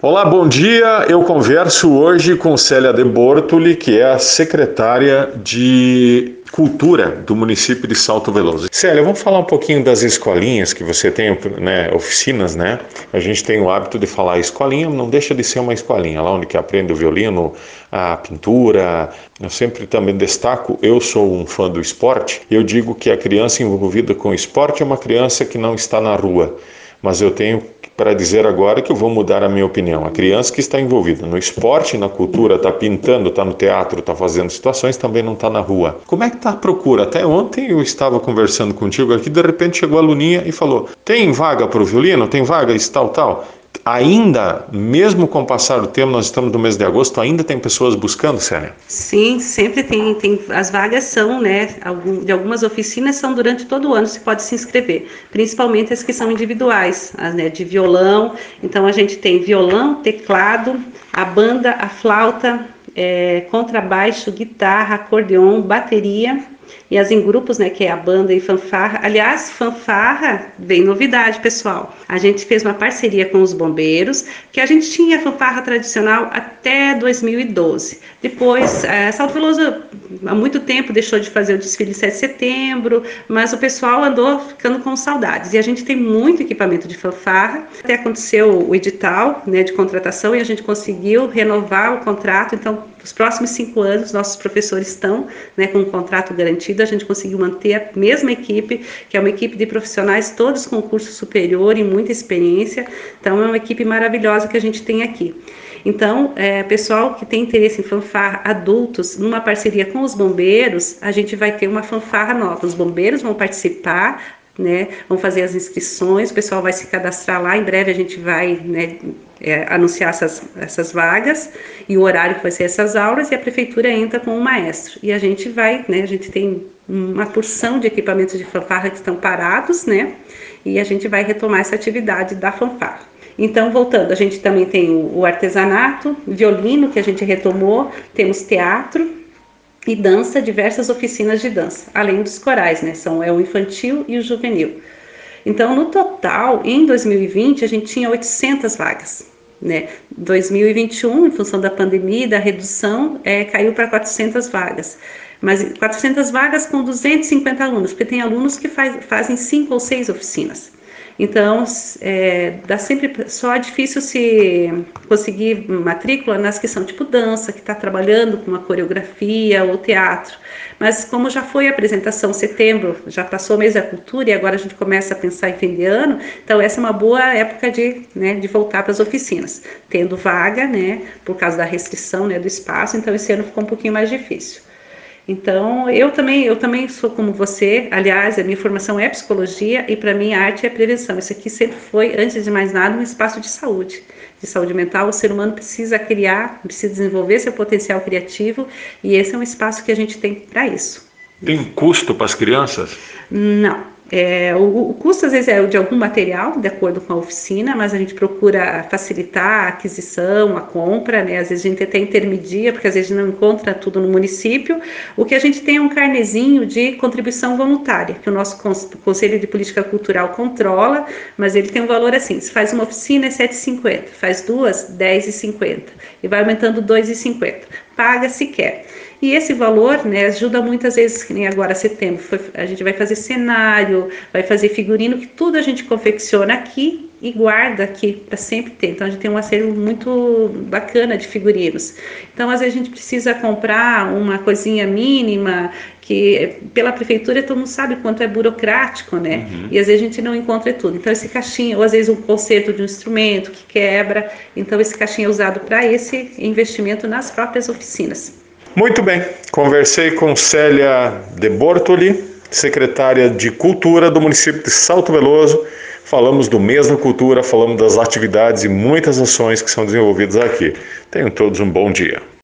Olá, bom dia. Eu converso hoje com Célia de Bortoli, que é a secretária de Cultura do município de Salto Veloso. Célia, vamos falar um pouquinho das escolinhas que você tem, né, oficinas, né? A gente tem o hábito de falar escolinha, não deixa de ser uma escolinha, lá onde que aprende o violino, a pintura. Eu sempre também destaco, eu sou um fã do esporte, eu digo que a criança envolvida com esporte é uma criança que não está na rua, mas eu tenho para dizer agora que eu vou mudar a minha opinião. A criança que está envolvida no esporte, na cultura, está pintando, está no teatro, está fazendo situações, também não está na rua. Como é que está a procura? Até ontem eu estava conversando contigo aqui, de repente chegou a Luninha e falou: tem vaga para o violino? Tem vaga isso, tal, tal ainda, mesmo com o passar do tempo, nós estamos no mês de agosto, ainda tem pessoas buscando, Célia? Sim, sempre tem, tem. As vagas são, né? De algumas oficinas são durante todo o ano, você pode se inscrever, principalmente as que são individuais, as né, de violão. Então a gente tem violão, teclado, a banda, a flauta, é, contrabaixo, guitarra, acordeon, bateria e as em grupos, né, que é a banda e fanfarra. Aliás, fanfarra, vem novidade, pessoal. A gente fez uma parceria com os bombeiros, que a gente tinha fanfarra tradicional até 2012. Depois, é, Salto Veloso há muito tempo deixou de fazer o desfile 7 de setembro, mas o pessoal andou ficando com saudades. E a gente tem muito equipamento de fanfarra. Até aconteceu o edital, né, de contratação e a gente conseguiu renovar o contrato. Então, nos próximos cinco anos, nossos professores estão, né, com um contrato garantido garantido, a gente conseguiu manter a mesma equipe, que é uma equipe de profissionais, todos com curso superior e muita experiência. Então, é uma equipe maravilhosa que a gente tem aqui. Então, é, pessoal que tem interesse em fanfarra adultos, numa parceria com os bombeiros, a gente vai ter uma fanfarra nova. Os bombeiros vão participar, né? Vão fazer as inscrições, o pessoal vai se cadastrar lá. Em breve a gente vai né, é, anunciar essas, essas vagas e o horário que vai ser essas aulas e a prefeitura entra com um maestro. E a gente vai, né? A gente tem uma porção de equipamentos de fanfarra que estão parados, né? E a gente vai retomar essa atividade da fanfarra. Então, voltando, a gente também tem o artesanato, violino que a gente retomou, temos teatro, e dança, diversas oficinas de dança, além dos corais, né? São é o infantil e o juvenil. Então, no total, em 2020, a gente tinha 800 vagas. Né? 2021, em função da pandemia e da redução, é, caiu para 400 vagas. Mas 400 vagas com 250 alunos, porque tem alunos que faz, fazem cinco ou seis oficinas. Então, é, dá sempre só é difícil se conseguir matrícula nas que são tipo dança, que está trabalhando com uma coreografia ou teatro. Mas como já foi a apresentação setembro, já passou o mês da cultura e agora a gente começa a pensar em fim de ano, então essa é uma boa época de, né, de voltar para as oficinas, tendo vaga, né, por causa da restrição, né, do espaço. Então esse ano ficou um pouquinho mais difícil. Então, eu também, eu também sou como você. Aliás, a minha formação é psicologia e para mim a arte é prevenção. Isso aqui sempre foi, antes de mais nada, um espaço de saúde, de saúde mental. O ser humano precisa criar, precisa desenvolver seu potencial criativo e esse é um espaço que a gente tem para isso. Tem custo para as crianças? Não. É, o, o, custo às vezes é de algum material, de acordo com a oficina, mas a gente procura facilitar a aquisição, a compra, né? Às vezes a gente até intermedia, porque às vezes não encontra tudo no município. O que a gente tem é um carnezinho de contribuição voluntária, que o nosso Conselho de Política Cultural controla, mas ele tem um valor assim: se faz uma oficina é 7,50, faz duas, 10,50, e vai aumentando 2,50. Paga se quer. E esse valor né, ajuda muitas vezes, que nem agora setembro, foi, a gente vai fazer cenário, vai fazer figurino, que tudo a gente confecciona aqui e guarda aqui para sempre ter. Então a gente tem um acervo muito bacana de figurinos. Então às vezes a gente precisa comprar uma coisinha mínima que pela prefeitura todo mundo sabe quanto é burocrático, né? Uhum. E às vezes a gente não encontra tudo. Então esse caixinha, ou às vezes um conserto de um instrumento que quebra, então esse caixinha é usado para esse investimento nas próprias oficinas. Muito bem, conversei com Célia de Bortoli, secretária de Cultura do município de Salto Veloso. Falamos do mês da cultura, falamos das atividades e muitas ações que são desenvolvidas aqui. Tenham todos um bom dia.